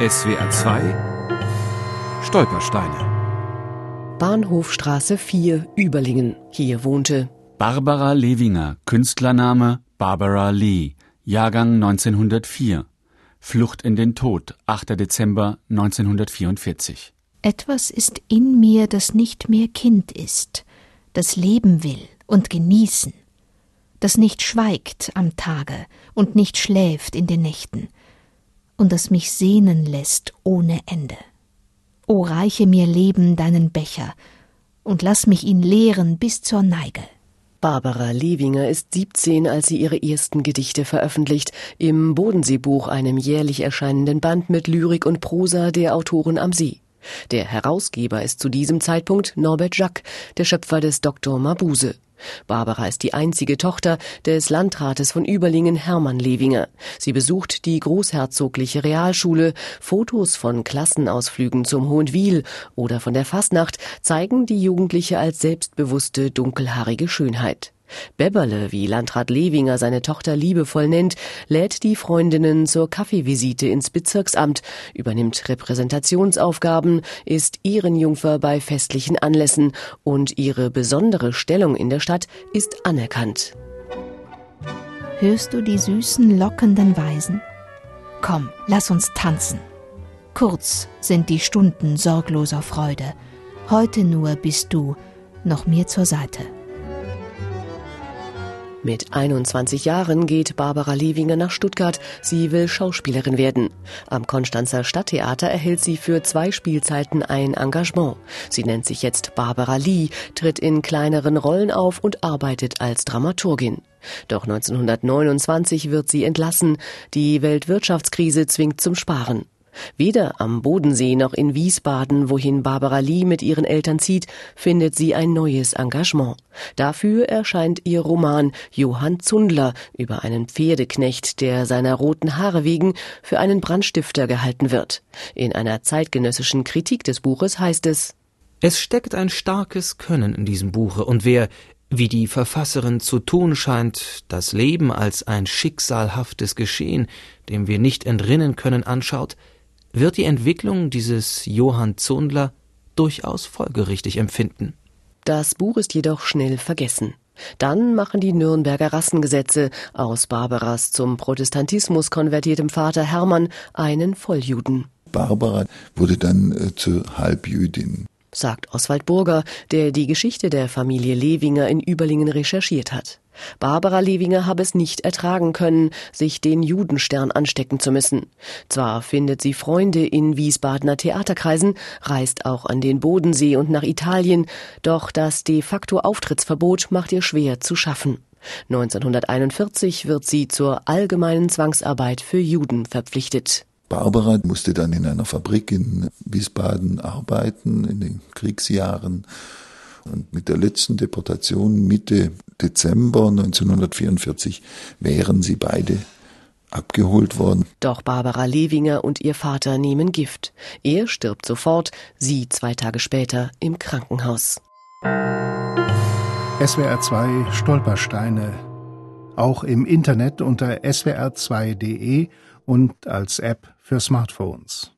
SWR 2 Stolpersteine Bahnhofstraße 4 Überlingen. Hier wohnte Barbara Lewinger, Künstlername Barbara Lee, Jahrgang 1904. Flucht in den Tod, 8. Dezember 1944. Etwas ist in mir, das nicht mehr Kind ist, das leben will und genießen, das nicht schweigt am Tage und nicht schläft in den Nächten, und das mich sehnen lässt ohne Ende. O reiche mir Leben deinen Becher und lass mich ihn leeren bis zur Neige. Barbara Lewinger ist 17, als sie ihre ersten Gedichte veröffentlicht, im Bodenseebuch, einem jährlich erscheinenden Band mit Lyrik und Prosa der Autoren am See. Der Herausgeber ist zu diesem Zeitpunkt Norbert Jacques, der Schöpfer des Dr. Mabuse. Barbara ist die einzige Tochter des Landrates von Überlingen Hermann Lewinger. Sie besucht die Großherzogliche Realschule. Fotos von Klassenausflügen zum Hohenwil oder von der Fasnacht zeigen die Jugendliche als selbstbewusste, dunkelhaarige Schönheit. Bebberle, wie Landrat Lewinger seine Tochter liebevoll nennt, lädt die Freundinnen zur Kaffeevisite ins Bezirksamt, übernimmt Repräsentationsaufgaben, ist Ehrenjungfer bei festlichen Anlässen und ihre besondere Stellung in der Stadt ist anerkannt. Hörst du die süßen, lockenden Weisen? Komm, lass uns tanzen. Kurz sind die Stunden sorgloser Freude. Heute nur bist du noch mir zur Seite. Mit 21 Jahren geht Barbara Lewinger nach Stuttgart. Sie will Schauspielerin werden. Am Konstanzer Stadttheater erhält sie für zwei Spielzeiten ein Engagement. Sie nennt sich jetzt Barbara Lee, tritt in kleineren Rollen auf und arbeitet als Dramaturgin. Doch 1929 wird sie entlassen. Die Weltwirtschaftskrise zwingt zum Sparen. Weder am Bodensee noch in Wiesbaden, wohin Barbara Lee mit ihren Eltern zieht, findet sie ein neues Engagement. Dafür erscheint ihr Roman Johann Zundler über einen Pferdeknecht, der seiner roten Haare wegen für einen Brandstifter gehalten wird. In einer zeitgenössischen Kritik des Buches heißt es Es steckt ein starkes Können in diesem Buche, und wer wie die Verfasserin zu tun scheint, das Leben als ein schicksalhaftes Geschehen, dem wir nicht entrinnen können, anschaut, wird die Entwicklung dieses Johann Zundler durchaus folgerichtig empfinden. Das Buch ist jedoch schnell vergessen. Dann machen die Nürnberger Rassengesetze aus Barbaras zum Protestantismus konvertiertem Vater Hermann einen Volljuden. Barbara wurde dann äh, zur Halbjüdin sagt Oswald Burger, der die Geschichte der Familie Lewinger in Überlingen recherchiert hat. Barbara Lewinger habe es nicht ertragen können, sich den Judenstern anstecken zu müssen. Zwar findet sie Freunde in Wiesbadener Theaterkreisen, reist auch an den Bodensee und nach Italien, doch das de facto Auftrittsverbot macht ihr schwer zu schaffen. 1941 wird sie zur allgemeinen Zwangsarbeit für Juden verpflichtet. Barbara musste dann in einer Fabrik in Wiesbaden arbeiten in den Kriegsjahren. Und mit der letzten Deportation Mitte Dezember 1944 wären sie beide abgeholt worden. Doch Barbara Lewinger und ihr Vater nehmen Gift. Er stirbt sofort, sie zwei Tage später im Krankenhaus. SWR 2 Stolpersteine. Auch im Internet unter swr2.de und als App für Smartphones.